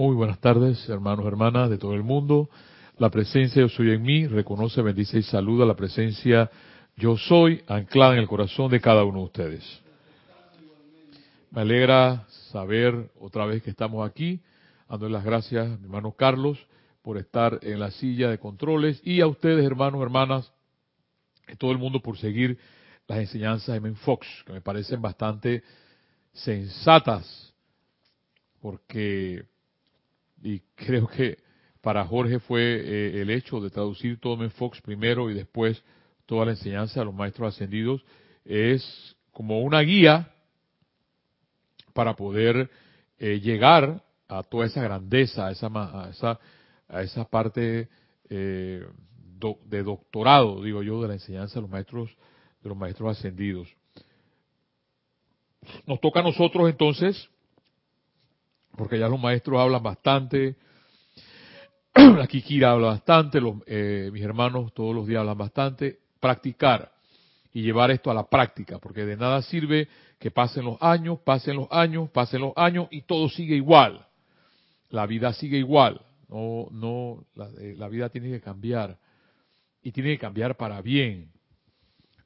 Muy buenas tardes, hermanos, hermanas de todo el mundo. La presencia Yo Soy en mí reconoce, bendice y saluda la presencia Yo Soy anclada en el corazón de cada uno de ustedes. Me alegra saber otra vez que estamos aquí. Dando las gracias a mi hermano Carlos por estar en la silla de controles y a ustedes, hermanos, hermanas, y todo el mundo por seguir las enseñanzas de Men Fox, que me parecen bastante sensatas, porque y creo que para Jorge fue eh, el hecho de traducir todo en Fox primero y después toda la enseñanza de los maestros ascendidos es como una guía para poder eh, llegar a toda esa grandeza, a esa, a esa, a esa parte eh, de doctorado, digo yo, de la enseñanza de los maestros, de los maestros ascendidos. Nos toca a nosotros entonces porque ya los maestros hablan bastante, la Kikira habla bastante, los, eh, mis hermanos todos los días hablan bastante, practicar y llevar esto a la práctica, porque de nada sirve que pasen los años, pasen los años, pasen los años y todo sigue igual. La vida sigue igual. No, no, la, eh, la vida tiene que cambiar y tiene que cambiar para bien.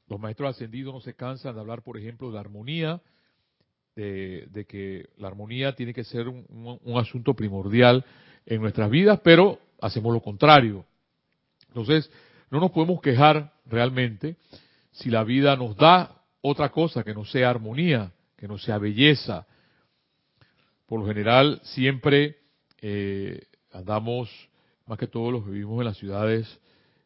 Los maestros ascendidos no se cansan de hablar, por ejemplo, de armonía, de, que la armonía tiene que ser un, asunto primordial en nuestras vidas, pero hacemos lo contrario. Entonces, no nos podemos quejar realmente si la vida nos da otra cosa que no sea armonía, que no sea belleza. Por lo general, siempre eh, andamos, más que todos los vivimos en las ciudades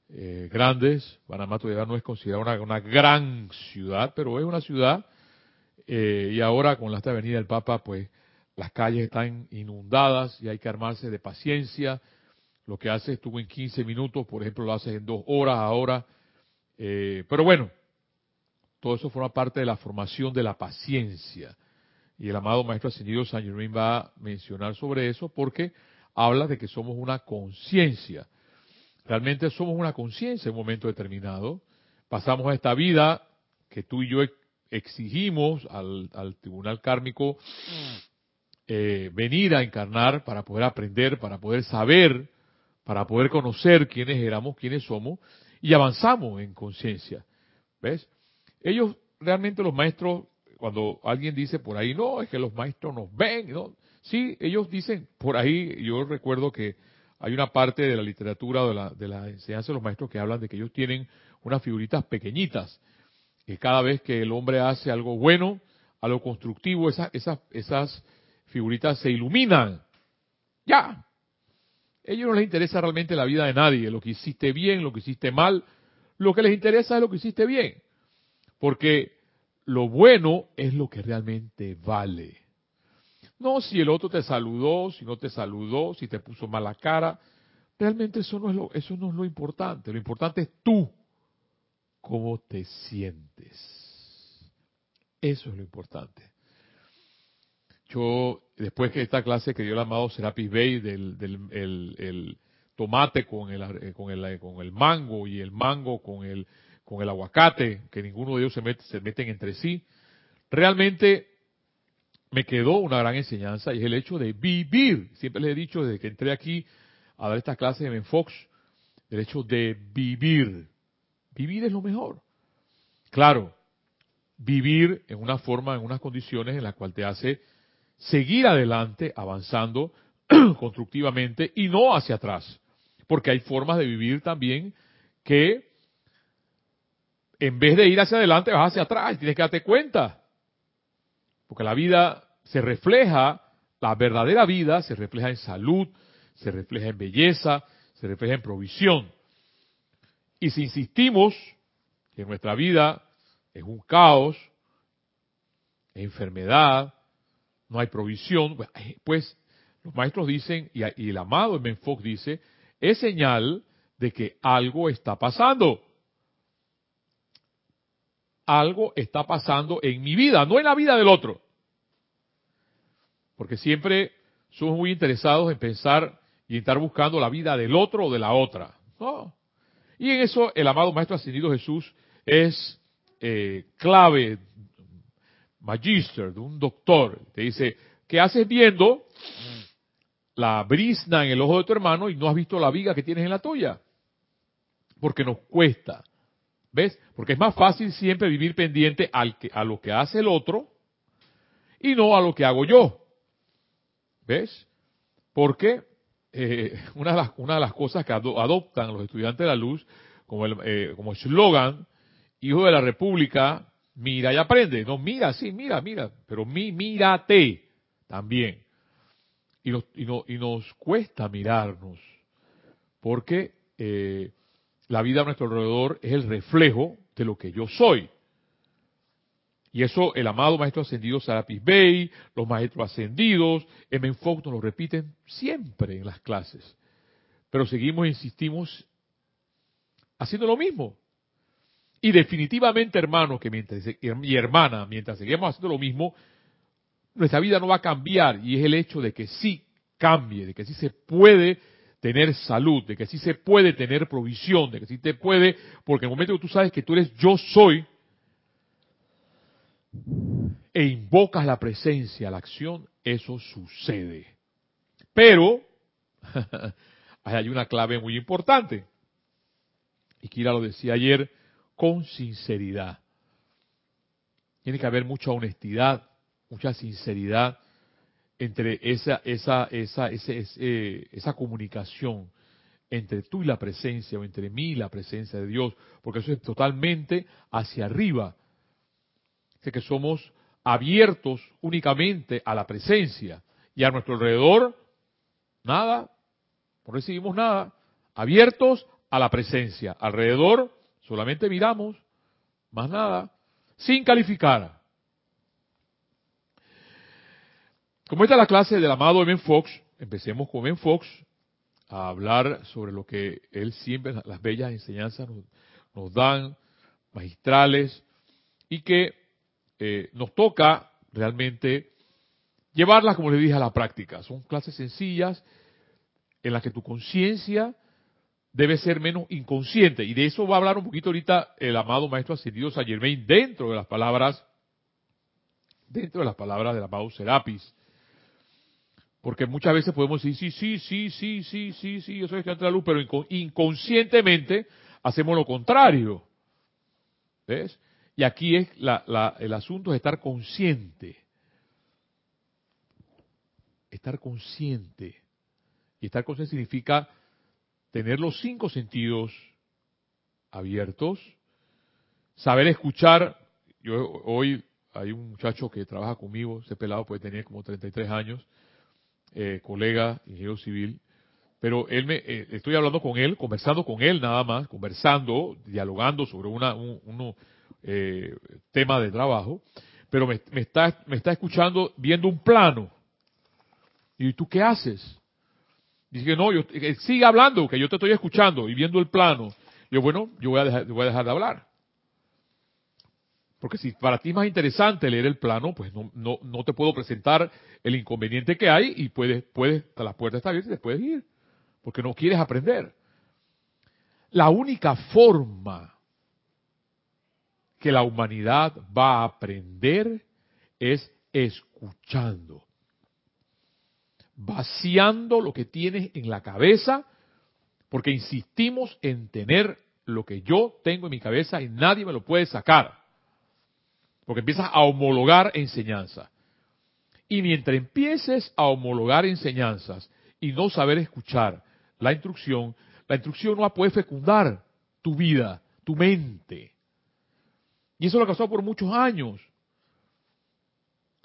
eh, grandes. Panamá todavía no es considerada una gran ciudad, pero es una ciudad eh, y ahora con esta avenida del Papa, pues las calles están inundadas y hay que armarse de paciencia. Lo que haces tú en 15 minutos, por ejemplo, lo haces en dos horas ahora. Eh, pero bueno, todo eso forma parte de la formación de la paciencia. Y el amado Maestro Ascendido San Germain va a mencionar sobre eso porque habla de que somos una conciencia. Realmente somos una conciencia en un momento determinado. Pasamos a esta vida que tú y yo exigimos al, tribunal kármico eh, venir a encarnar para poder aprender, para poder saber, para poder conocer quiénes éramos, quiénes somos, y avanzamos en conciencia. ¿Ves? Ellos, realmente los maestros, cuando alguien dice por ahí, no, es que los maestros nos ven, ¿no? Sí, ellos dicen por ahí, yo recuerdo que hay una parte de la literatura o de la, de la enseñanza de los maestros que hablan de que ellos tienen unas figuritas pequeñitas que cada vez que el hombre hace algo bueno, algo constructivo, esas, esas, esas figuritas se iluminan. Ya. A ellos no les interesa realmente la vida de nadie, lo que hiciste bien, lo que hiciste mal. Lo que les interesa es lo que hiciste bien. Porque lo bueno es lo que realmente vale. No si el otro te saludó, si no te saludó, si te puso mala cara. Realmente eso no es lo, eso no es lo importante. Lo importante es tú cómo te sientes. Eso es lo importante. Yo, después que esta clase que dio el amado Serapis Bey del, el, tomate con el, con, el, con el mango y el mango con el, con el aguacate, que ninguno de ellos se, mete, se meten entre sí, realmente me quedó una gran enseñanza y es el hecho de vivir. Siempre les he dicho desde que entré aquí a dar estas clases en Fox, el hecho de vivir. Vivir es lo mejor. Claro, vivir en una forma, en unas condiciones en las cuales te hace seguir adelante, avanzando constructivamente y no hacia atrás. Porque hay formas de vivir también que en vez de ir hacia adelante vas hacia atrás y tienes que darte cuenta. Porque la vida se refleja, la verdadera vida se refleja en salud, se refleja en belleza, se refleja en provisión. Y si insistimos que nuestra vida es un caos, es enfermedad, no hay provisión, pues, eh, pues los maestros dicen, y, el amado Ben Fox dice, es señal de que algo está pasando. Algo está pasando en mi vida, no en la vida del otro. Porque siempre somos muy interesados en pensar y estar buscando la vida del otro o de la otra. No. Y en eso el amado Maestro Ascendido Jesús es eh, clave, magister, de un doctor. Te dice, ¿qué haces viendo la brisna en el ojo de tu hermano y no has visto la viga que tienes en la tuya. Porque nos cuesta. ¿Ves? Porque es más fácil siempre vivir pendiente al que, a lo que hace el otro y no a lo que hago yo. ¿Ves? Porque eh, una, de las, una de las cosas que adoptan los estudiantes de la luz como el eh, como eslogan, hijo de la república, mira y aprende. No, mira, sí, mira, mira, pero mi, mírate también. Y nos, y, y nos cuesta mirarnos, porque eh, la vida a nuestro alrededor es el reflejo de lo que yo soy. Y eso el amado Maestro Ascendido Sarapis Bey, los Maestros Ascendidos, M. Fox nos lo repiten siempre en las clases. Pero seguimos e insistimos haciendo lo mismo. Y definitivamente, hermano, que mientras, y hermana, mientras seguimos haciendo lo mismo, nuestra vida no va a cambiar. Y es el hecho de que sí cambie, de que sí se puede tener salud, de que sí se puede tener provisión, de que sí te puede, porque en el momento que tú sabes que tú eres yo soy, e invocas la presencia, la acción, eso sucede. Pero hay una clave muy importante. Y Kira lo decía ayer, con sinceridad. Tiene que haber mucha honestidad, mucha sinceridad entre esa, esa, esa, esa comunicación entre tú y la presencia, o entre mí y la presencia de Dios, porque eso es totalmente hacia arriba. Es que somos abiertos únicamente a la presencia y a nuestro alrededor, nada, no recibimos nada, abiertos a la presencia, alrededor solamente miramos, más nada, sin calificar. Como esta es la clase del amado M. Fox, empecemos con M. Fox a hablar sobre lo que él siempre, las bellas enseñanzas nos, dan, magistrales, y que eh, nos toca realmente llevarlas, como le dije, a la práctica. Son clases sencillas en las que tu conciencia debe ser menos inconsciente. Y de eso va a hablar un poquito ahorita el amado Maestro Ascendido Saint Germain dentro de las palabras, dentro de las palabras del amado Serapis. Porque muchas veces podemos decir, sí, sí, sí, sí, sí, sí, sí, yo soy estudiante de la luz, pero inconscientemente hacemos lo contrario. ¿Ves? Y aquí es la, el asunto de estar consciente. Estar consciente. Y estar consciente significa tener los cinco sentidos abiertos, saber escuchar. Yo hoy hay un muchacho que trabaja conmigo, ese pelado puede tener como 33 años, eh, colega, ingeniero civil, pero él me, eh, estoy hablando con él, conversando con él nada más, conversando, dialogando sobre una, un eh, tema de trabajo, pero me, está, me está escuchando viendo un plano. ¿Y tú qué haces? Dice que no, yo, sigue hablando, que yo te estoy escuchando y viendo el plano. Yo, bueno, yo voy a dejar, voy a dejar de hablar. Porque si para ti es más interesante leer el plano, pues no, no, no te puedo presentar el inconveniente que hay y puedes, puedes, la puerta está abierta y te puedes ir. Porque no quieres aprender. La única forma que la humanidad va a aprender es escuchando vaciando lo que tienes en la cabeza, porque insistimos en tener lo que yo tengo en mi cabeza y nadie me lo puede sacar. Porque empiezas a homologar enseñanzas. Y mientras empieces a homologar enseñanzas y no saber escuchar la instrucción, la instrucción no va a poder fecundar tu vida, tu mente. Y eso lo ha pasado por muchos años.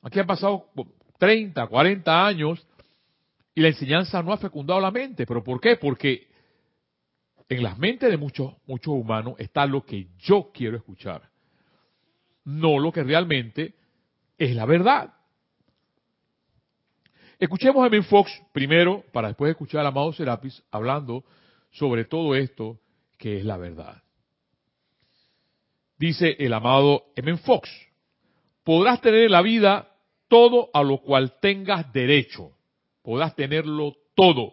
Aquí han pasado 30, 40 años y la enseñanza no ha fecundado la mente. ¿Pero por qué? Porque en las mentes de muchos, muchos humanos está lo que yo quiero escuchar. No lo que realmente es la verdad. Escuchemos a Ben Fox primero, para después escuchar al amado Serapis hablando sobre todo esto que es la verdad. Dice el amado M. Fox, podrás tener en la vida todo a lo cual tengas derecho podrás tenerlo todo.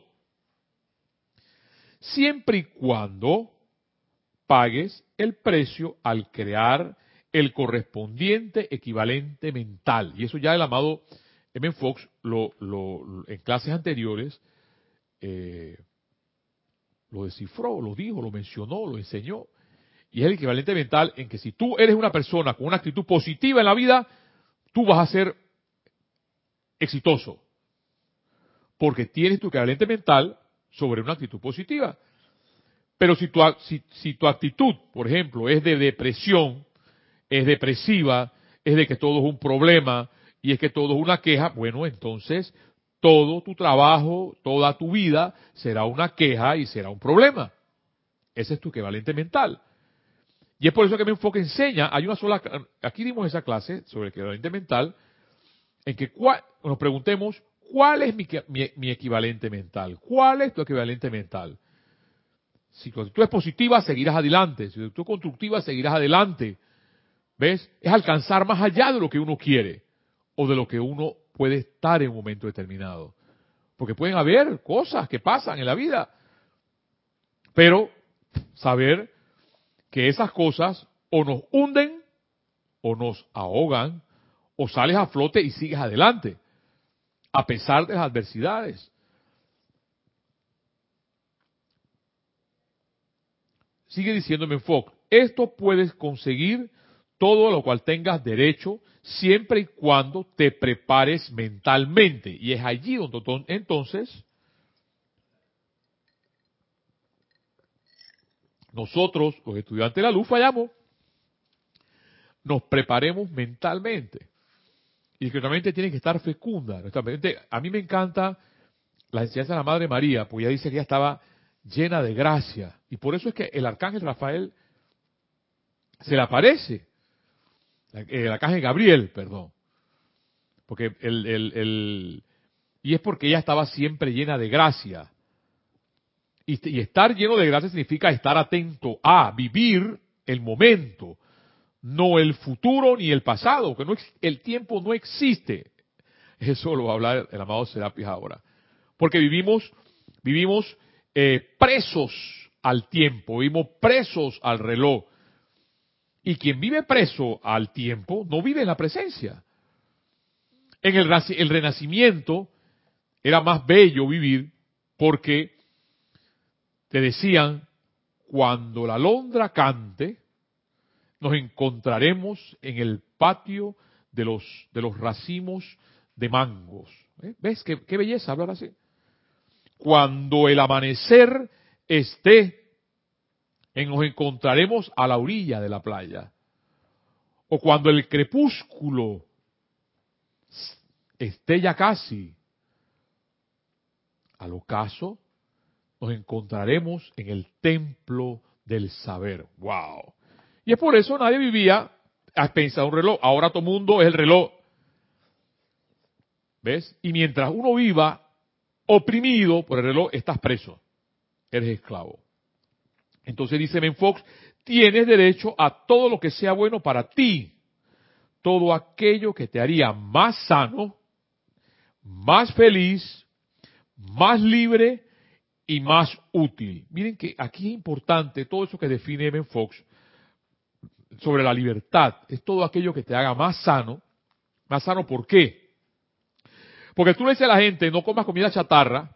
Siempre y cuando pagues el precio al crear el correspondiente equivalente mental. Y eso ya el amado M. Fox lo, en clases anteriores eh, lo descifró, lo dijo, lo mencionó, lo enseñó. Y es el equivalente mental en que si tú eres una persona con una actitud positiva en la vida, tú vas a ser exitoso. Porque tienes tu equivalente mental sobre una actitud positiva. Pero si tu, si, tu actitud, por ejemplo, es de depresión, es depresiva, es de que todo es un problema y es que todo es una queja, bueno, entonces todo tu trabajo, toda tu vida será una queja y será un problema. Ese es tu equivalente mental. Y es por eso que mi enfoque enseña, hay una sola, aquí dimos esa clase sobre el equivalente mental, en que nos preguntemos, ¿cuál es mi, mi, equivalente mental? ¿Cuál es tu equivalente mental? Si tu actitud es positiva, seguirás adelante. Si tu actitud es constructiva, seguirás adelante. ¿Ves? Es alcanzar más allá de lo que uno quiere o de lo que uno puede estar en un momento determinado. Porque pueden haber cosas que pasan en la vida. Pero saber que esas cosas o nos hunden o nos ahogan o sales a flote y sigues adelante, a pesar de las adversidades. Sigue diciéndome Fox, esto puedes conseguir todo lo cual tengas derecho siempre y cuando te prepares mentalmente. Y es allí donde entonces nosotros, los estudiantes de la luz, fallamos. Nos preparemos mentalmente. Y que nuestra tiene que estar fecunda. Nuestra mente, a mí me encanta la enseñanza de la Madre María, porque ella dice que ella estaba llena de gracia. Y por eso es que el arcángel Rafael se le aparece el arcángel Gabriel, perdón. Porque el, el, el, y es porque ella estaba siempre llena de gracia. Y, estar lleno de gracia significa estar atento a vivir el momento, no el futuro ni el pasado, que el tiempo no existe. Eso lo va a hablar el amado Serapis ahora. Porque vivimos, vivimos eh, presos al tiempo, vivimos presos al reloj. Y quien vive preso al tiempo no vive en la presencia. En el, el renacimiento era más bello vivir porque te decían, cuando la alondra cante, nos encontraremos en el patio de los, de los racimos de mangos. ¿Eh? ¿Ves qué, belleza hablar así? Cuando el amanecer esté en nos encontraremos a la orilla de la playa. O cuando el crepúsculo esté ya casi al ocaso, nos encontraremos en el templo del saber. ¡Wow! Y es por eso nadie vivía a pensar un reloj. Ahora todo mundo es el reloj. ¿Ves? Y mientras uno viva oprimido por el reloj, estás preso. Eres esclavo. Entonces dice Ben Fox, tienes derecho a todo lo que sea bueno para ti, todo aquello que te haría más sano, más feliz, más libre y más útil. Miren que aquí es importante todo eso que define Ben Fox sobre la libertad. Es todo aquello que te haga más sano. Más sano, ¿por qué? Porque tú le dices a la gente, no comas comida chatarra,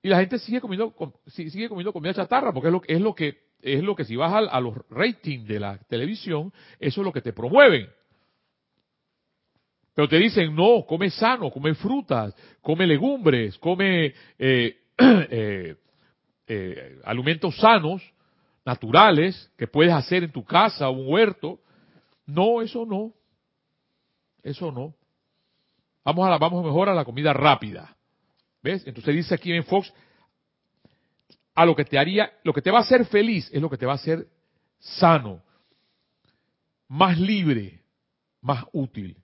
y la gente sigue comiendo, sigue comiendo comida chatarra, porque es lo, es lo que, es lo que si vas a, los ratings de la televisión, eso es lo que te promueven. Pero te dicen, no, come sano, come frutas, come legumbres, come eh, eh, eh, alimentos sanos, naturales, que puedes hacer en tu casa, un huerto. No, eso no. Eso no. Vamos a la, vamos mejor a la comida rápida. ¿Ves? Entonces dice aquí en Fox, a lo que te haría, lo que te va a hacer feliz es lo que te va a hacer sano, más libre, más útil.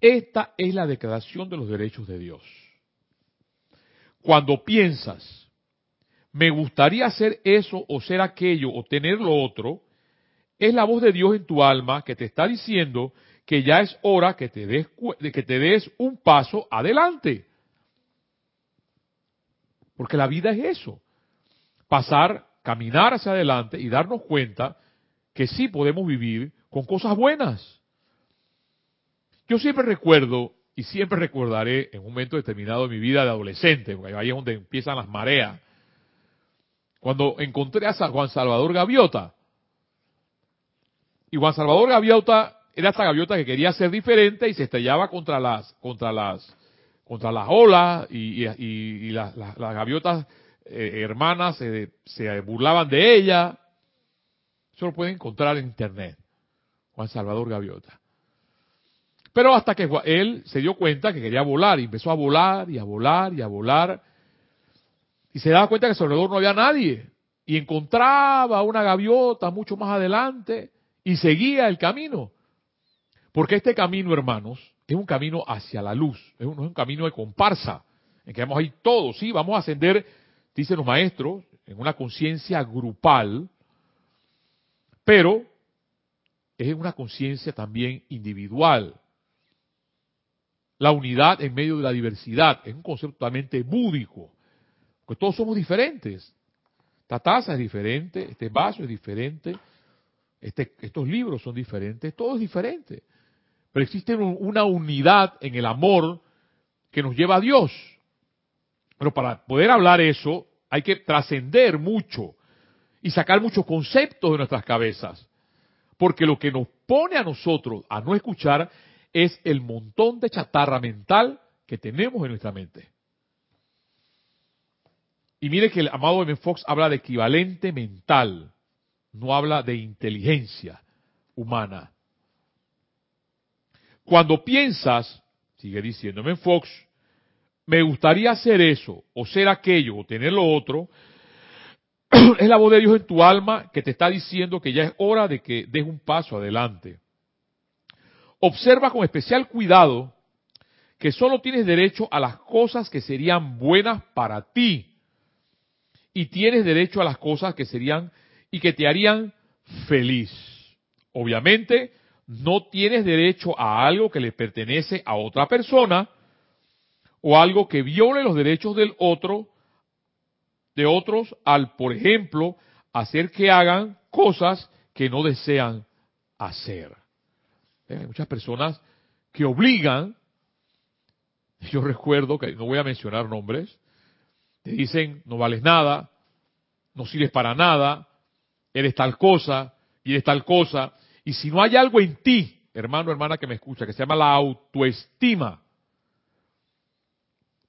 Esta es la declaración de los derechos de Dios. Cuando piensas, me gustaría hacer eso o ser aquello o tener lo otro, es la voz de Dios en tu alma que te está diciendo que ya es hora que te des, que te des un paso adelante. Porque la vida es eso. Pasar, caminar hacia adelante y darnos cuenta que sí podemos vivir con cosas buenas. Yo siempre recuerdo y siempre recordaré en un momento determinado de mi vida de adolescente, porque ahí es donde empiezan las mareas, cuando encontré a Juan Salvador Gaviota. Y Juan Salvador Gaviota era esta gaviota que quería ser diferente y se estrellaba contra las, contra las, contra las olas y, las, gaviotas eh, hermanas se burlaban de ella. Eso lo pueden encontrar en internet. Juan Salvador Gaviota. Pero hasta que él se dio cuenta que quería volar y empezó a volar y a volar y a volar. Y se daba cuenta que alrededor no había nadie. Y encontraba una gaviota mucho más adelante y seguía el camino. Porque este camino, hermanos, es un camino hacia la luz. Es un, es un camino de comparsa. En que vamos a ir todos, sí, vamos a ascender, dicen los maestros, en una conciencia grupal. Pero es una conciencia también individual. La unidad en medio de la diversidad es un concepto totalmente búdico, porque todos somos diferentes. Esta taza es diferente, este vaso es diferente, este, estos libros son diferentes, todo es diferente. Pero existe una unidad en el amor que nos lleva a Dios. Pero para poder hablar eso, hay que trascender mucho y sacar muchos conceptos de nuestras cabezas. Porque lo que nos pone a nosotros a no escuchar es el montón de chatarra mental que tenemos en nuestra mente. Y mire que el amado M. Fox habla de equivalente mental, no habla de inteligencia humana. Cuando piensas, sigue diciéndome Fox, me gustaría hacer eso, o ser aquello, o tener lo otro, es la voz de Dios en tu alma que te está diciendo que ya es hora de que des un paso adelante. Observa con especial cuidado que solo tienes derecho a las cosas que serían buenas para ti y tienes derecho a las cosas que serían y que te harían feliz. Obviamente, no tienes derecho a algo que le pertenece a otra persona o algo que viole los derechos del otro de otros al, por ejemplo, hacer que hagan cosas que no desean hacer. Hay muchas personas que obligan, yo recuerdo que no voy a mencionar nombres, te dicen no vales nada, no sirves para nada, eres tal cosa y eres tal cosa, y si no hay algo en ti, hermano, hermana que me escucha, que se llama la autoestima,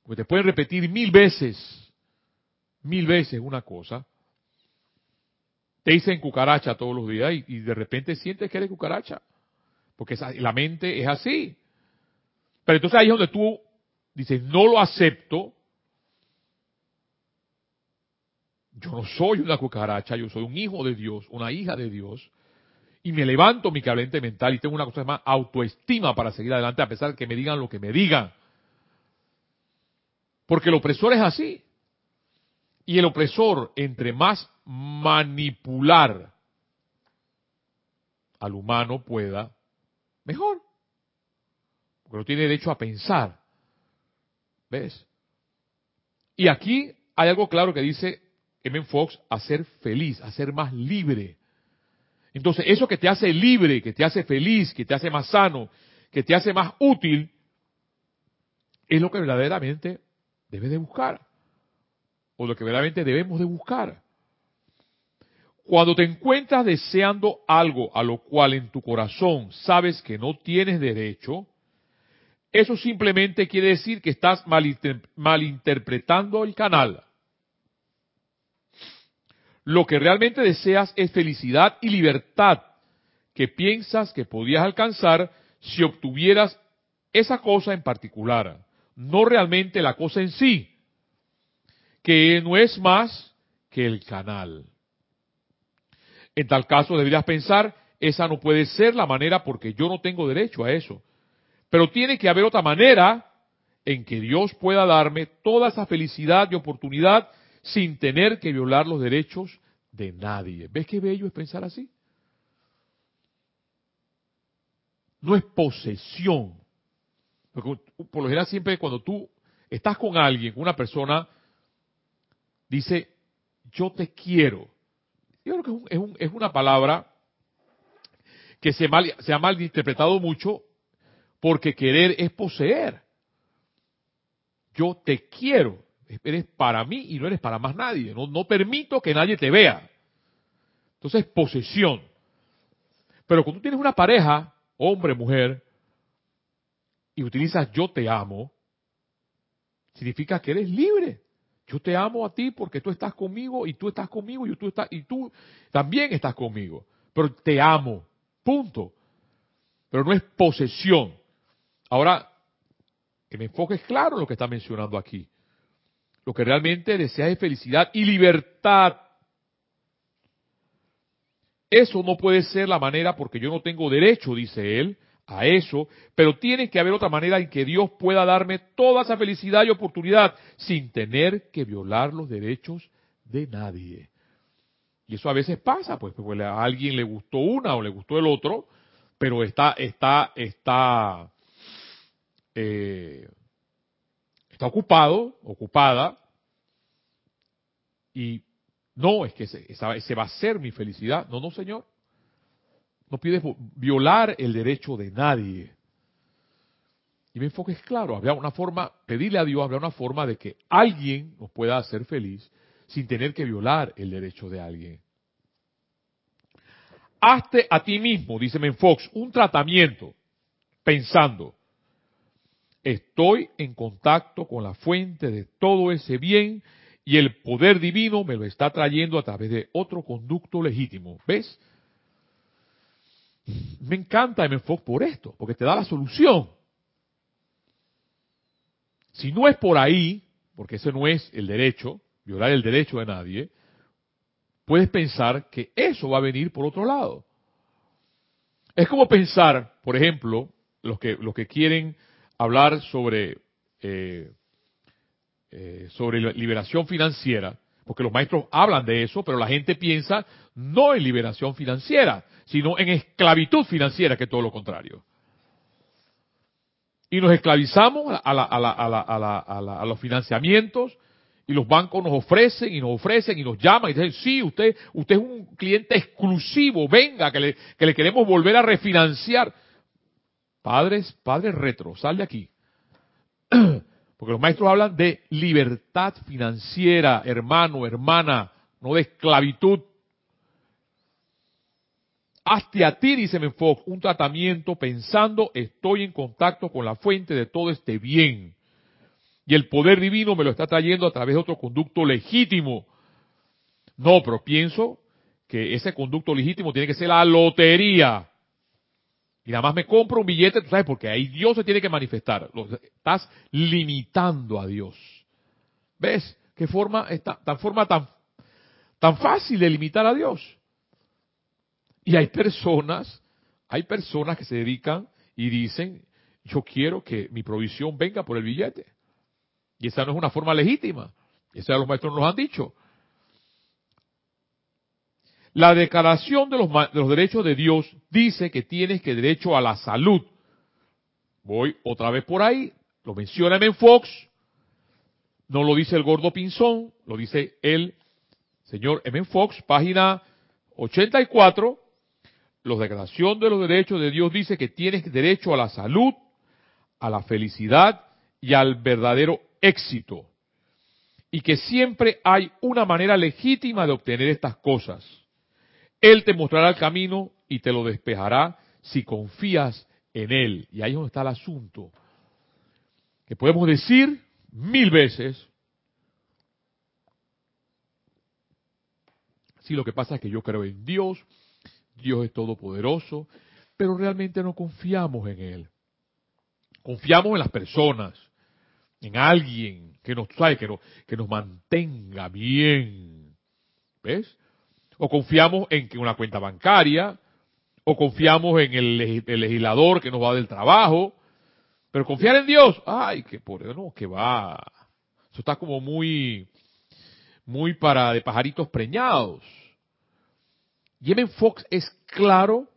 porque te pueden repetir mil veces mil veces una cosa, te dicen cucaracha todos los días y, de repente sientes que eres cucaracha. Porque la mente es así. Pero entonces ahí es donde tú dices, no lo acepto. Yo no soy una cucaracha, yo soy un hijo de Dios, una hija de Dios. Y me levanto mi cablente mental y tengo una cosa más autoestima para seguir adelante a pesar de que me digan lo que me digan. Porque el opresor es así. Y el opresor, entre más manipular al humano pueda, mejor. Porque no tiene derecho a pensar. ¿Ves? Y aquí hay algo claro que dice M. Fox, a ser feliz, a ser más libre. Entonces, eso que te hace libre, que te hace feliz, que te hace más sano, que te hace más útil, es lo que verdaderamente debes de buscar o lo que verdaderamente debemos de buscar. Cuando te encuentras deseando algo a lo cual en tu corazón sabes que no tienes derecho, eso simplemente quiere decir que estás malinterpretando el canal. Lo que realmente deseas es felicidad y libertad que piensas que podías alcanzar si obtuvieras esa cosa en particular, no realmente la cosa en sí que no es más que el canal. En tal caso deberías pensar, esa no puede ser la manera porque yo no tengo derecho a eso. Pero tiene que haber otra manera en que Dios pueda darme toda esa felicidad y oportunidad sin tener que violar los derechos de nadie. ¿Ves qué bello es pensar así? No es posesión. Porque por lo general siempre cuando tú estás con alguien, una persona, dice, yo te quiero. Yo creo que es, es, una palabra que se ha malinterpretado mucho porque querer es poseer. yo te quiero, eres para mí y no eres para más nadie, no, no permito que nadie te vea. Entonces, posesión. Pero cuando tú tienes una pareja, hombre, mujer, y utilizas yo te amo, significa que eres libre. Yo te amo a ti porque tú estás conmigo y tú estás conmigo y tú, también estás conmigo. Pero te amo. Punto. Pero no es posesión. Ahora, que me enfoque es claro lo que está mencionando aquí. Lo que realmente desea es felicidad y libertad. Eso no puede ser la manera porque yo no tengo derecho, dice él, a eso, pero tiene que haber otra manera en que Dios pueda darme toda esa felicidad y oportunidad sin tener que violar los derechos de nadie. Y eso a veces pasa, pues, porque a alguien le gustó una o le gustó el otro, pero está, está, está, eh, está ocupado, ocupada, y no, es que ese va a ser mi felicidad. No, no, Señor. No pides violar el derecho de nadie. Y mi enfoque es claro, había una forma, pedirle a Dios, había una forma de que alguien nos pueda hacer feliz sin tener que violar el derecho de alguien. Hazte a ti mismo, dice Menfox, un tratamiento pensando, estoy en contacto con la fuente de todo ese bien y el poder divino me lo está trayendo a través de otro conducto legítimo. ¿Ves? Me encanta M-Fox por esto, porque te da la solución. Si no es por ahí, porque ese no es el derecho, violar el derecho de nadie, puedes pensar que eso va a venir por otro lado. Es como pensar, por ejemplo, los que, los que quieren hablar sobre, eh, eh, sobre liberación financiera, porque los maestros hablan de eso, pero la gente piensa no en liberación financiera, sino en esclavitud financiera, que es todo lo contrario. Y nos esclavizamos a, los financiamientos y los bancos nos ofrecen y nos ofrecen y nos llaman y dicen, sí, usted, usted es un cliente exclusivo, venga, que le, que le queremos volver a refinanciar. Padres, padres retro, sal de aquí. Porque los maestros hablan de libertad financiera, hermano, hermana, no de esclavitud. Hazte a ti, dice Menfox, un tratamiento pensando estoy en contacto con la fuente de todo este bien. Y el poder divino me lo está trayendo a través de otro conducto legítimo. No, pero pienso que ese conducto legítimo tiene que ser la lotería. Y nada más me compro un billete, tú sabes, porque ahí Dios se tiene que manifestar. estás limitando a Dios. ¿Ves? ¿Qué forma, esta, tan forma tan, tan fácil de limitar a Dios? Y hay personas, hay personas que se dedican y dicen, yo quiero que mi provisión venga por el billete. Y esa no es una forma legítima. Eso ya los maestros nos han dicho. La declaración de los, de los, derechos de Dios dice que tienes que derecho a la salud. Voy otra vez por ahí, lo menciona en Fox, no lo dice el gordo Pinzón, lo dice el señor M. Fox, página 84, la declaración de los derechos de Dios dice que tienes derecho a la salud, a la felicidad y al verdadero éxito. Y que siempre hay una manera legítima de obtener estas cosas. Él te mostrará el camino y te lo despejará si confías en Él. Y ahí es donde está el asunto. Que podemos decir mil veces, si lo que pasa es que yo creo en Dios, Dios es todopoderoso, pero realmente no confiamos en Él. Confiamos en las personas, en alguien que nos, sabe, que, que nos mantenga bien. ¿Ves? O confiamos en una cuenta bancaria, o confiamos en el, legislador que nos va del trabajo, pero confiar en Dios, ay, que por no, que va. Eso está como muy, muy para de pajaritos preñados. Yemen Fox es claro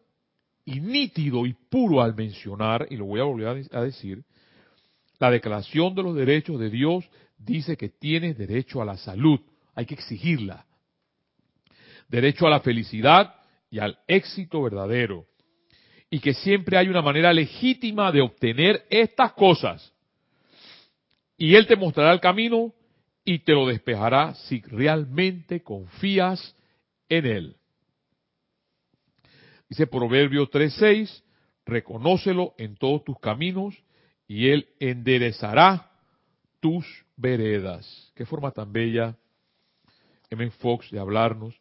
y nítido y puro al mencionar, y lo voy a volver a decir, la declaración de los derechos de Dios dice que tienes derecho a la salud, hay que exigirla. Derecho a la felicidad y al éxito verdadero. Y que siempre hay una manera legítima de obtener estas cosas. y Él te mostrará el camino y te lo despejará si realmente confías en Él. Dice Proverbio 3.6, reconócelo en todos tus caminos y Él enderezará tus veredas. Qué forma tan bella, M. Fox, de hablarnos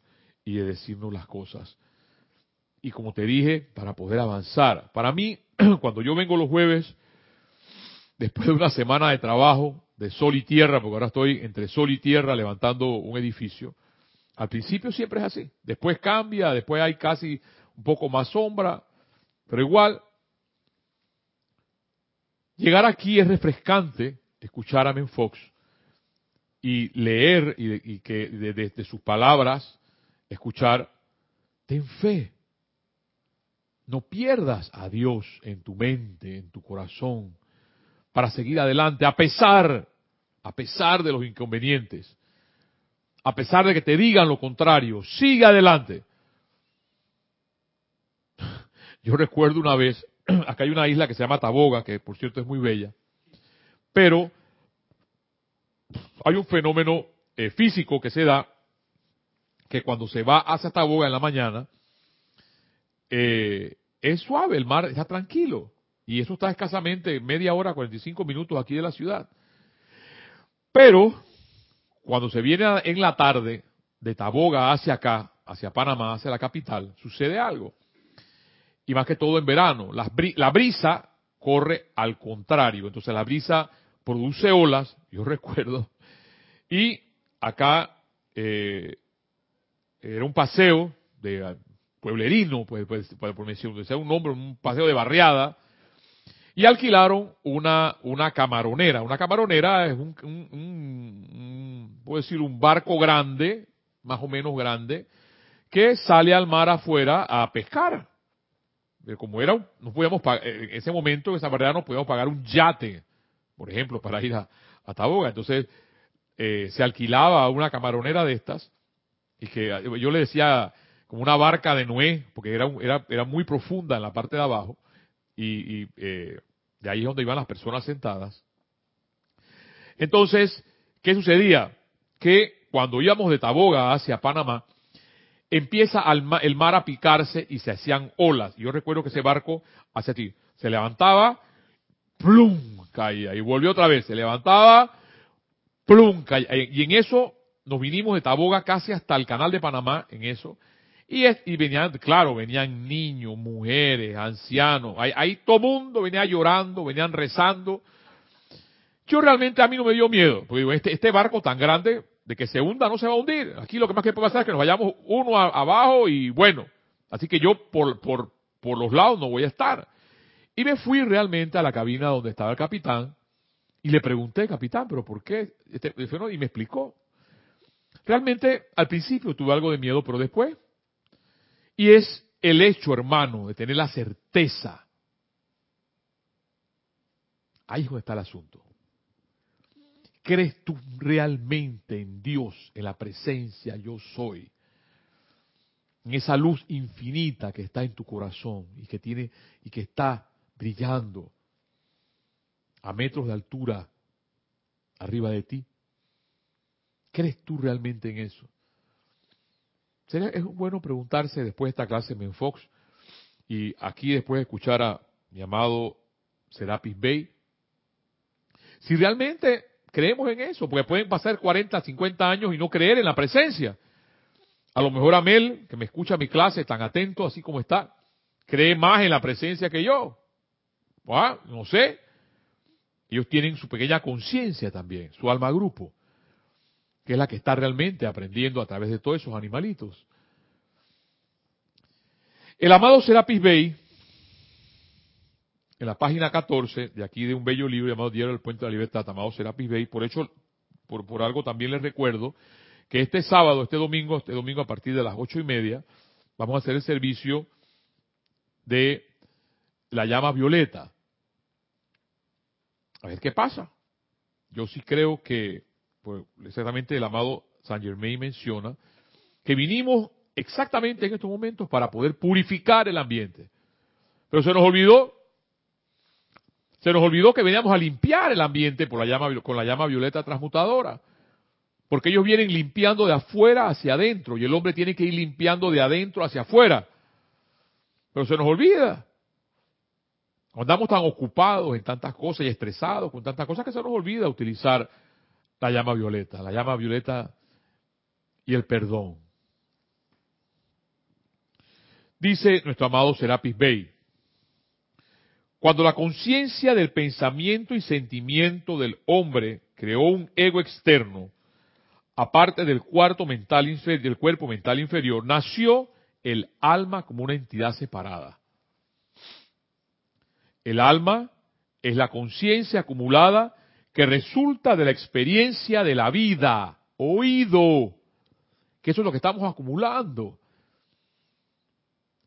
y de decirnos las cosas. Y como te dije, para poder avanzar. Para mí, cuando yo vengo los jueves, después de una semana de trabajo, de sol y tierra, porque ahora estoy entre sol y tierra levantando un edificio, al principio siempre es así. Después cambia, después hay casi un poco más sombra, pero igual, llegar aquí es refrescante, escuchar a Men Fox y leer y, que de sus palabras, escuchar, ten fe. No pierdas a Dios en tu mente, en tu corazón, para seguir adelante, a pesar, a pesar de los inconvenientes, a pesar de que te digan lo contrario, sigue adelante. Yo recuerdo una vez, acá hay una isla que se llama Taboga, que por cierto es muy bella, pero hay un fenómeno eh, físico que se da que cuando se va hacia Taboga en la mañana, eh, es suave, el mar está tranquilo. Y eso está escasamente media hora, 45 minutos aquí de la ciudad. Pero, cuando se viene en la tarde de Taboga hacia acá, hacia Panamá, hacia la capital, sucede algo y más que todo en verano. La, brisa corre al contrario, entonces la brisa produce olas, yo recuerdo, y acá eh, era un paseo de ah, pueblerino, pues, pues, por decir un nombre, un paseo de barriada, y alquilaron una, una camaronera. Una camaronera es un, un, un, puedo decir, un barco grande, más o menos grande, que sale al mar afuera a pescar como era, no podíamos pagar, en ese momento, en esa barrera no podíamos pagar un yate, por ejemplo, para ir a, a Taboga. Entonces, eh, se alquilaba una camaronera de estas, y que yo le decía como una barca de Noé, porque era, era, era muy profunda en la parte de abajo, y, y eh, de ahí es donde iban las personas sentadas. Entonces, ¿qué sucedía? Que cuando íbamos de Taboga hacia Panamá, empieza el mar a picarse y se hacían olas. Yo recuerdo que ese barco hacia ti se levantaba, plum, caía y volvió otra vez, se levantaba, plum, caía. Y en eso nos vinimos de Taboga casi hasta el canal de Panamá, en eso. Y, y venían, claro, venían niños, mujeres, ancianos, ahí, ahí todo mundo venía llorando, venían rezando. Yo realmente a mí no me dio miedo, porque digo, este, este barco tan grande, de que se hunda no se va a hundir. Aquí lo que más que puede pasar es que nos vayamos uno abajo y bueno. Así que yo por, por, por los lados no voy a estar. Y me fui realmente a la cabina donde estaba el capitán y le pregunté, capitán, pero ¿por qué? Este, y me explicó. Realmente al principio tuve algo de miedo, pero después. Y es el hecho, hermano, de tener la certeza. Ahí es donde está el asunto. ¿Crees tú realmente en Dios, en la presencia yo soy? En esa luz infinita que está en tu corazón y que tiene y que está brillando a metros de altura arriba de ti. ¿Crees tú realmente en eso? Sería, es bueno preguntarse después de esta clase en Fox y aquí después de escuchar a mi amado Serapis Bay, si realmente creemos en eso, porque pueden pasar 40, 50 años y no creer en la presencia. A lo mejor Amel, que me escucha mi clase tan atento así como está, cree más en la presencia que yo. Ah, no sé. Ellos tienen su pequeña conciencia también, su alma grupo, que es la que está realmente aprendiendo a través de todos esos animalitos. El amado Serapis Bey en la página 14 de aquí de un bello libro llamado Diario del Puente de la Libertad, amado Serapis Bey. Por hecho, por, por algo también les recuerdo que este sábado, este domingo, este domingo a partir de las ocho y media, vamos a hacer el servicio de la llama violeta. A ver qué pasa. Yo sí creo que, exactamente el amado Saint Germain menciona, que vinimos exactamente en estos momentos para poder purificar el ambiente. Pero se nos olvidó Se nos olvidó que veníamos a limpiar el ambiente por la llama, con la llama violeta transmutadora. Porque ellos vienen limpiando de afuera hacia adentro y el hombre tiene que ir limpiando de adentro hacia afuera. Pero se nos olvida. Andamos tan ocupados en tantas cosas y estresados con tantas cosas que se nos olvida utilizar la llama violeta, la llama violeta y el perdón. Dice nuestro amado Serapis Bey, cuando la conciencia del pensamiento y sentimiento del hombre creó un ego externo, aparte del cuarto mental del cuerpo mental inferior, nació el alma como una entidad separada. El alma es la conciencia acumulada que resulta de la experiencia de la vida, oído, que eso es lo que estamos acumulando.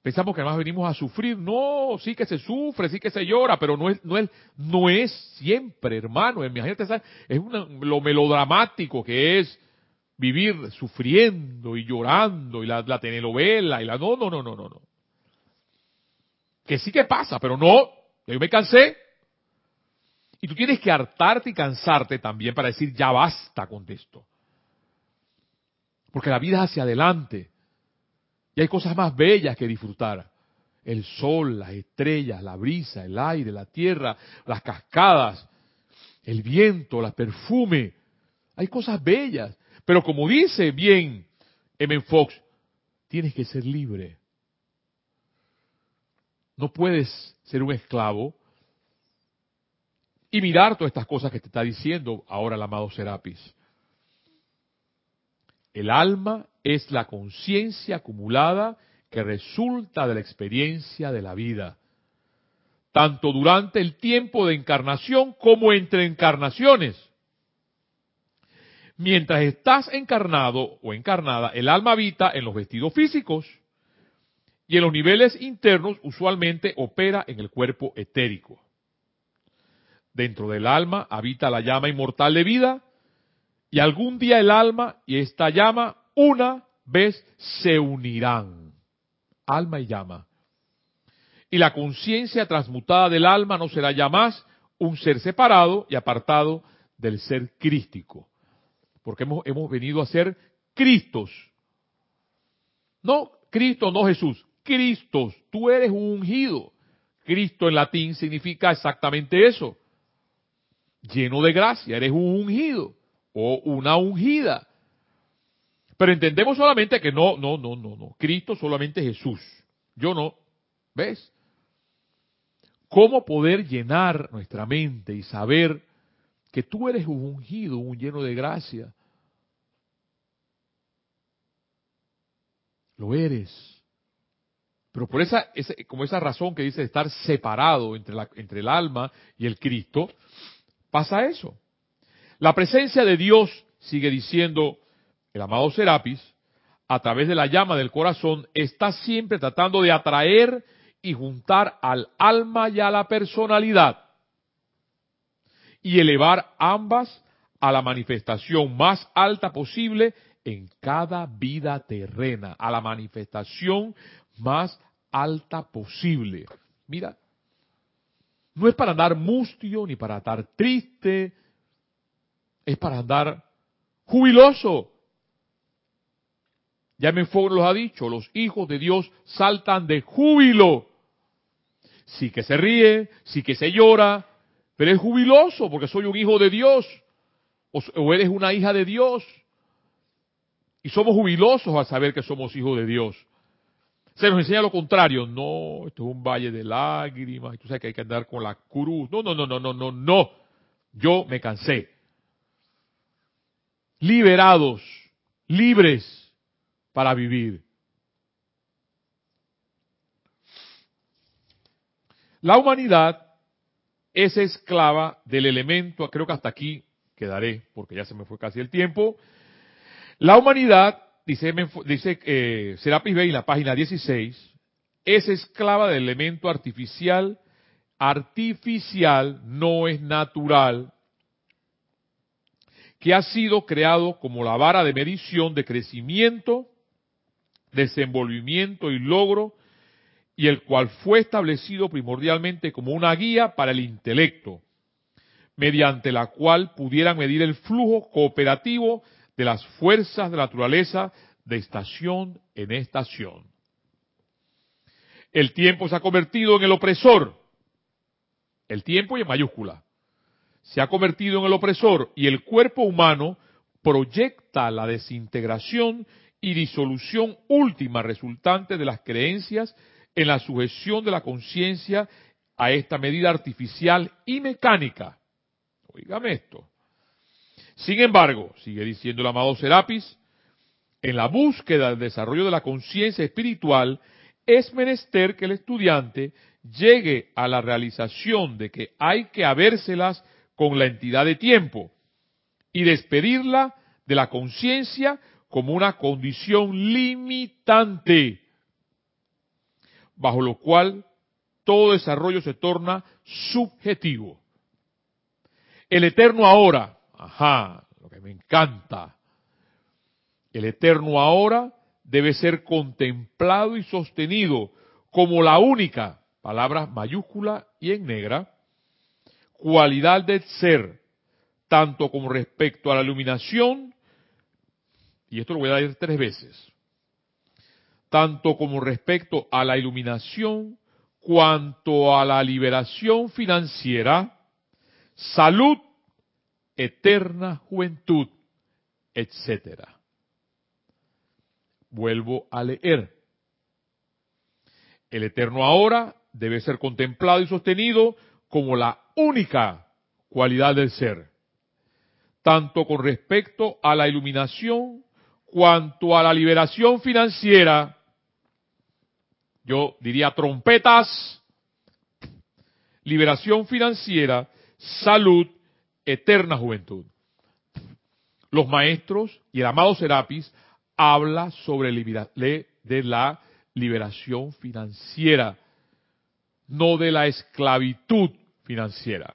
Pensamos que además venimos a sufrir. No, sí que se sufre, sí que se llora, pero no es, no es, no es siempre, hermano. Imagínate, es lo melodramático que es vivir sufriendo y llorando y la telenovela y la no, no, no, no, no, no. Que sí que pasa, pero no, yo me cansé. Y tú tienes que hartarte y cansarte también para decir ya basta con esto. Porque la vida es hacia adelante. Y hay cosas más bellas que disfrutar. El sol, las estrellas, la brisa, el aire, la tierra, las cascadas, el viento, el perfume. Hay cosas bellas. Pero como dice bien M. Fox, tienes que ser libre. No puedes ser un esclavo y mirar todas estas cosas que te está diciendo ahora el amado Serapis. El alma es la conciencia acumulada que resulta de la experiencia de la vida, tanto durante el tiempo de encarnación como entre encarnaciones. Mientras estás encarnado o encarnada, el alma habita en los vestidos físicos y en los niveles internos usualmente opera en el cuerpo etérico. Dentro del alma habita la llama inmortal de vida y algún día el alma y esta llama una vez se unirán. Alma y llama. Y la conciencia transmutada del alma no será ya más un ser separado y apartado del ser crístico porque hemos, hemos venido a ser Cristos. No, Cristo, no Jesús, Cristos, tú eres un ungido. Cristo en latín significa exactamente eso. Lleno de gracia, eres un ungido o una ungida. Pero entendemos solamente que no, no, no, no, no. Cristo solamente Jesús. Yo no. ¿Ves? ¿Cómo poder llenar nuestra mente y saber que tú eres un ungido, un lleno de gracia? Lo eres. Pero por esa, como esa razón que dice estar separado entre, la, entre el alma y el Cristo, pasa eso. La presencia de Dios, sigue diciendo el amado Serapis, a través de la llama del corazón, está siempre tratando de atraer y juntar al alma y a la personalidad y elevar ambas a la manifestación más alta posible en cada vida terrena, a la manifestación más alta posible. Mira, no es para andar mustio ni para estar triste, es para andar jubiloso. Ya me los ha dicho, los hijos de Dios saltan de júbilo. Sí que se ríe, sí que se llora, pero es jubiloso porque soy un hijo de Dios o eres una hija de Dios. Y somos jubilosos al saber que somos hijos de Dios. Se nos enseña lo contrario. No, esto es un valle de lágrimas. Y tú sabes que hay que andar con la cruz. No, no, no, no, no, no, no. Yo me cansé. Liberados, libres para vivir. La humanidad es esclava del elemento, creo que hasta aquí quedaré, porque ya se me fue casi el tiempo, la humanidad, dice, eh, Serapis Bey en la página 16, es esclava del elemento artificial. Artificial no es natural, que ha sido creado como la vara de medición de crecimiento, desenvolvimiento y logro y el cual fue establecido primordialmente como una guía para el intelecto, mediante la cual pudieran medir el flujo cooperativo de las fuerzas de la naturaleza de estación en estación. El tiempo se ha convertido en el opresor, el tiempo y en mayúscula, se ha convertido en el opresor y el cuerpo humano proyecta la desintegración y disolución última resultante de las creencias en la sujeción de la conciencia a esta medida artificial y mecánica. Oígame esto. Sin embargo, sigue diciendo el amado Serapis, en la búsqueda del desarrollo de la conciencia espiritual, es menester que el estudiante llegue a la realización de que hay que habérselas con la entidad de tiempo y despedirla de la conciencia como una condición limitante bajo lo cual todo desarrollo se torna subjetivo. El eterno ahora, ajá, lo que me encanta, el eterno ahora debe ser contemplado y sostenido como la única, palabra mayúscula y en negra, cualidad del ser, tanto como respecto a la iluminación, y esto lo voy a decir tres veces, tanto como respecto a la iluminación, cuanto a la liberación financiera, salud, eterna juventud, etcétera. Vuelvo a leer. El eterno ahora debe ser contemplado y sostenido como la única cualidad del ser, tanto con respecto a la iluminación cuanto a la liberación financiera, yo diría trompetas, liberación financiera, salud, eterna juventud. Los maestros y el amado Serapis habla sobre la liberación financiera, no de la esclavitud financiera.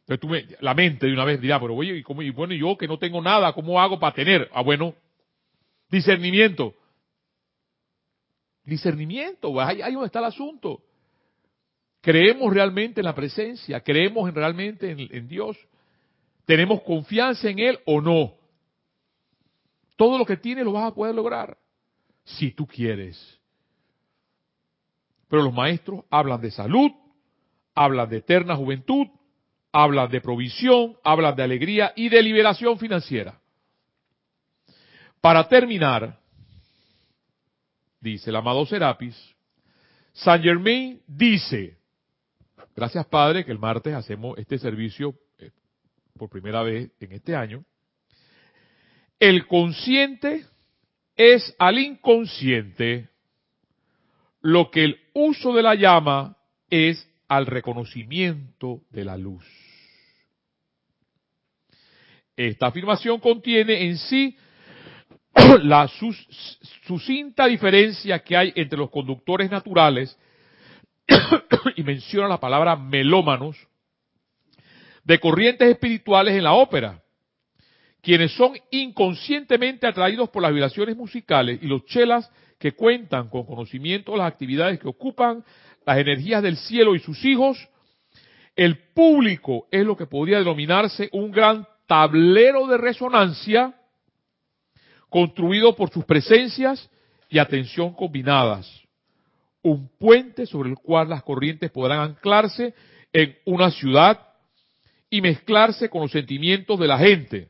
Entonces tú me, la mente de una vez dirá, pero oye, ¿y, cómo, y bueno, yo que no tengo nada, ¿cómo hago para tener? Ah, bueno, discernimiento. Discernimiento, ahí, ahí donde está el asunto. Creemos realmente en la presencia, creemos en, realmente en, en Dios, tenemos confianza en Él o no. Todo lo que tienes lo vas a poder lograr si tú quieres. Pero los maestros hablan de salud, hablan de eterna juventud, hablan de provisión, hablan de alegría y de liberación financiera. Para terminar, dice el amado Serapis, Saint Germain dice, gracias Padre que el martes hacemos este servicio por primera vez en este año, el consciente es al inconsciente lo que el uso de la llama es al reconocimiento de la luz. Esta afirmación contiene en sí la sucinta diferencia que hay entre los conductores naturales y menciona la palabra melómanos de corrientes espirituales en la ópera, quienes son inconscientemente atraídos por las vibraciones musicales y los chelas que cuentan con conocimiento de las actividades que ocupan las energías del cielo y sus hijos, el público es lo que podría denominarse un gran tablero de resonancia construido por sus presencias y atención combinadas. Un puente sobre el cual las corrientes podrán anclarse en una ciudad y mezclarse con los sentimientos de la gente.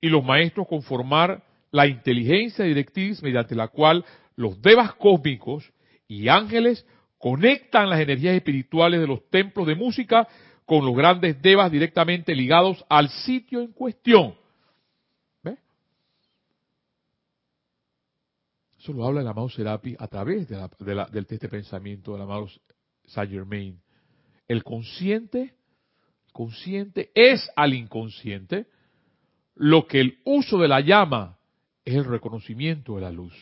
Y los maestros conformar la inteligencia directriz mediante la cual los devas cósmicos y ángeles conectan las energías espirituales de los templos de música con los grandes devas directamente ligados al sitio en cuestión. Eso lo habla el amado Serapi a través de, del este pensamiento del amado Saint Germain. El consciente, consciente es al inconsciente lo que el uso de la llama es el reconocimiento de la luz.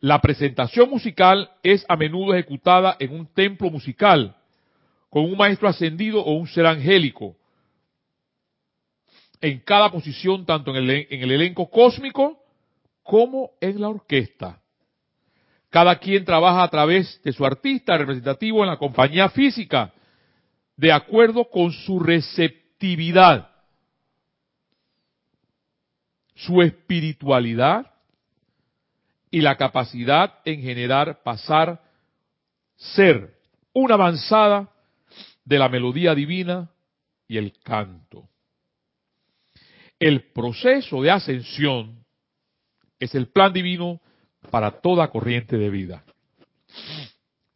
La presentación musical es a menudo ejecutada en un templo musical, con un maestro ascendido o un ser angélico, en cada posición, tanto en el, en el elenco cósmico como en la orquesta. Cada quien trabaja a través de su artista representativo en la compañía física, de acuerdo con su receptividad, su espiritualidad y la capacidad en generar, pasar, ser una avanzada de la melodía divina y el canto. El proceso de ascensión es el plan divino para toda corriente de vida.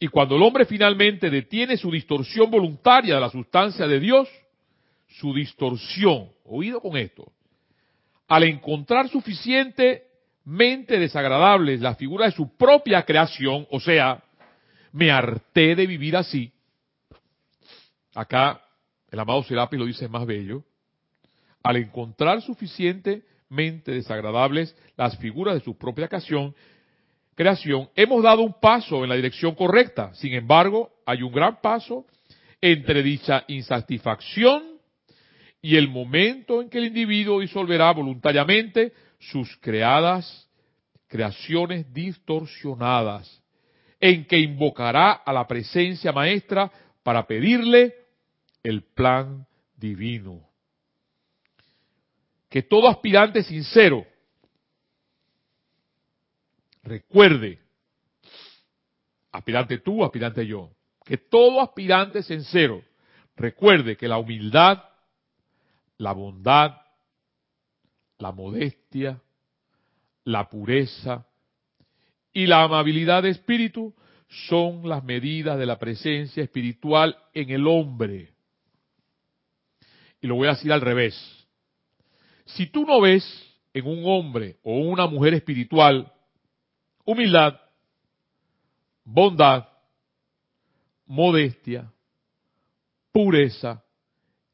Y cuando el hombre finalmente detiene su distorsión voluntaria de la sustancia de Dios, su distorsión, oído con esto, al encontrar suficientemente desagradables la figura de su propia creación, o sea, me harté de vivir así. Acá el amado Serapis lo dice más bello. Al encontrar suficientemente desagradables las figuras de su propia creación, creación, hemos dado un paso en la dirección correcta. Sin embargo, hay un gran paso entre dicha insatisfacción y el momento en que el individuo disolverá voluntariamente sus creadas creaciones distorsionadas, en que invocará a la presencia maestra para pedirle el plan divino. Que todo aspirante sincero recuerde, aspirante tú, aspirante yo, que todo aspirante sincero recuerde que la humildad, la bondad, la modestia, la pureza y la amabilidad de espíritu son las medidas de la presencia espiritual en el hombre. Y lo voy a decir al revés. Si tú no ves en un hombre o una mujer espiritual humildad, bondad, modestia, pureza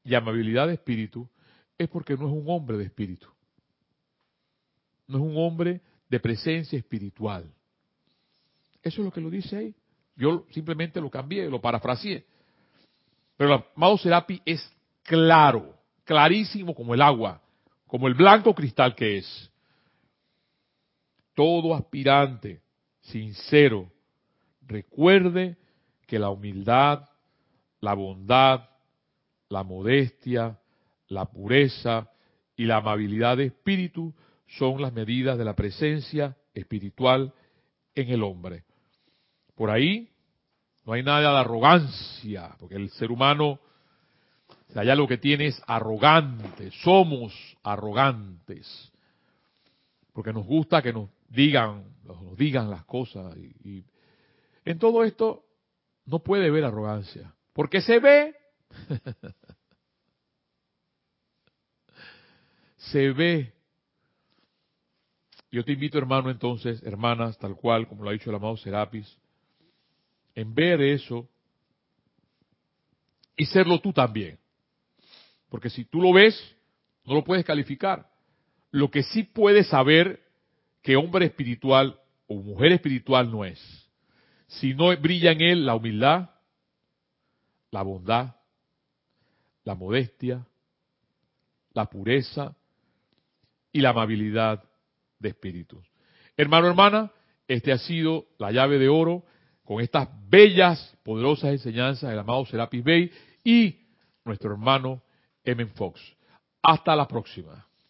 y amabilidad de espíritu, es porque no es un hombre de espíritu. No es un hombre de presencia espiritual. Eso es lo que lo dice ahí. Yo simplemente lo cambié, lo parafraseé. Pero el amado Serapi es claro, clarísimo como el agua, como el blanco cristal que es todo aspirante sincero recuerde que la humildad, la bondad, la modestia, la pureza y la amabilidad de espíritu son las medidas de la presencia espiritual en el hombre. Por ahí no hay nada de arrogancia, porque el ser humano, allá lo que tiene es arrogante, somos arrogantes, porque nos gusta que nos digan, digan las cosas. Y, en todo esto no puede haber arrogancia, porque se ve, se ve. Yo te invito, hermano, entonces, hermanas, tal cual, como lo ha dicho el amado Serapis, en ver eso y serlo tú también. Porque si tú lo ves, no lo puedes calificar. Lo que sí puedes saber que hombre espiritual o mujer espiritual no es. Si no brilla en él la humildad, la bondad, la modestia, la pureza y la amabilidad de espíritu. Hermano, hermana, este ha sido la llave de oro con estas bellas, poderosas enseñanzas del amado Serapis Bey y nuestro hermano Emen Fox. Hasta la próxima.